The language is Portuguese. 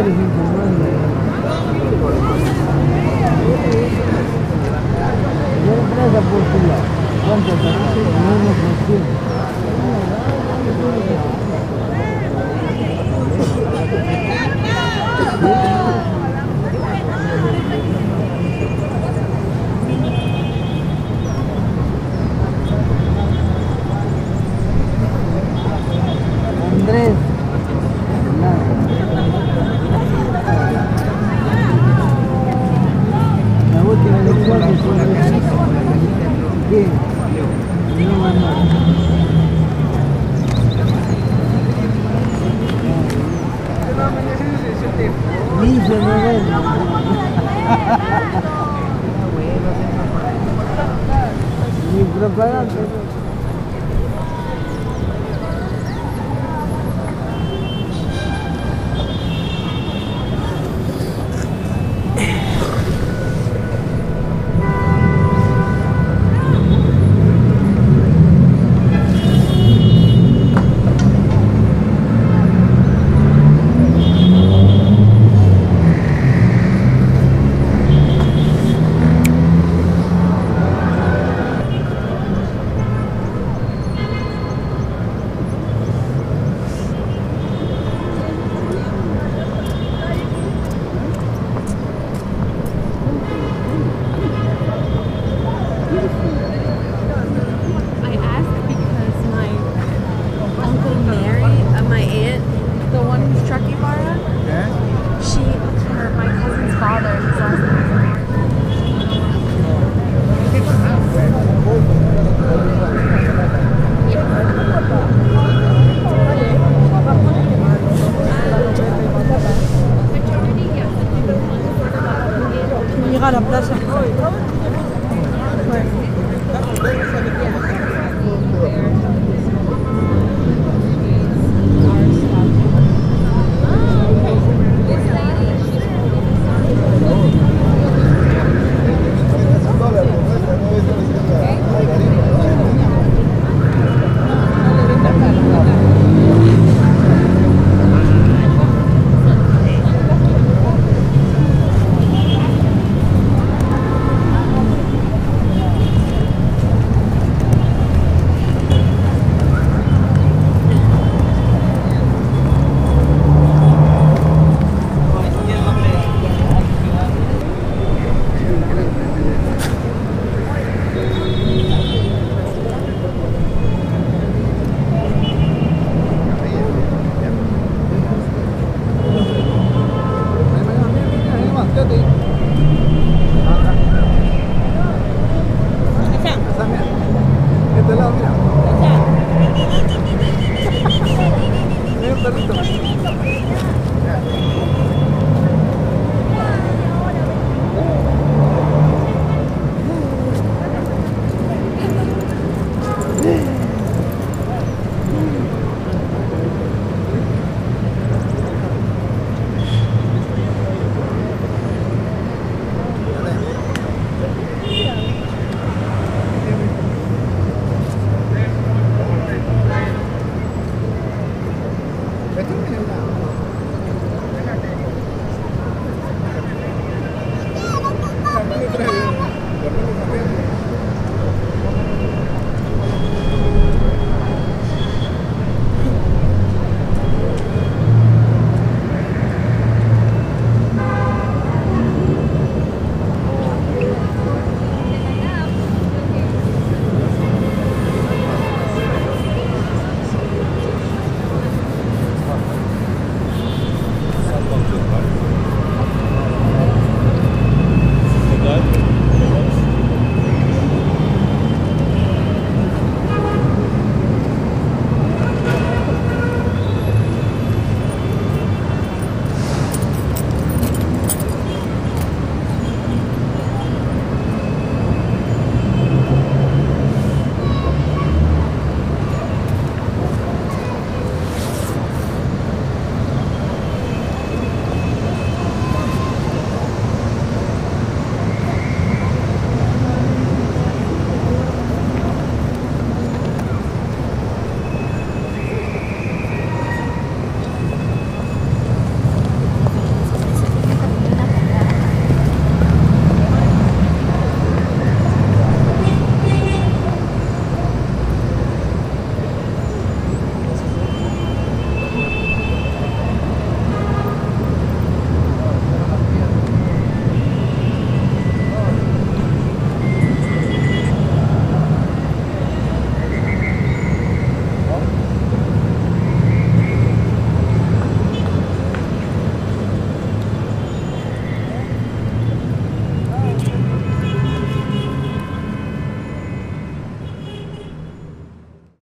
everything última elección que fue ¿Qué? llega a la plaza.